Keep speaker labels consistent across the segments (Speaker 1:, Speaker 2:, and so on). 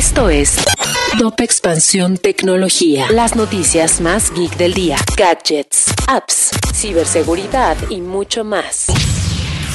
Speaker 1: Esto es Top Expansión Tecnología. Las noticias más geek del día. Gadgets, apps, ciberseguridad y mucho más.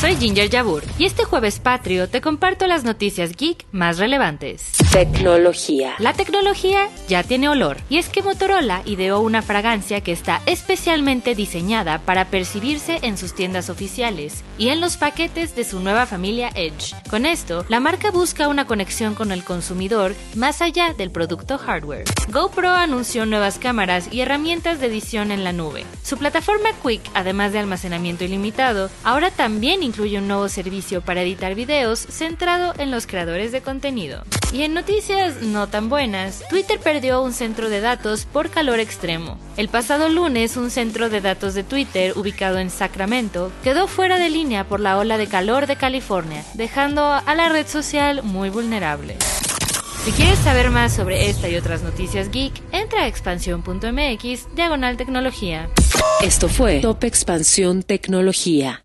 Speaker 2: Soy Ginger Yabur y este jueves patrio te comparto las noticias geek más relevantes.
Speaker 1: Tecnología.
Speaker 2: La tecnología ya tiene olor y es que Motorola ideó una fragancia que está especialmente diseñada para percibirse en sus tiendas oficiales y en los paquetes de su nueva familia Edge. Con esto, la marca busca una conexión con el consumidor más allá del producto hardware. GoPro anunció nuevas cámaras y herramientas de edición en la nube. Su plataforma Quick, además de almacenamiento ilimitado, ahora también incluye un nuevo servicio para editar videos centrado en los creadores de contenido. Y en noticias no tan buenas, Twitter perdió un centro de datos por calor extremo. El pasado lunes, un centro de datos de Twitter ubicado en Sacramento quedó fuera de línea por la ola de calor de California, dejando a la red social muy vulnerable. Si quieres saber más sobre esta y otras noticias geek, entra a expansión.mx diagonal tecnología.
Speaker 1: Esto fue Top Expansión Tecnología.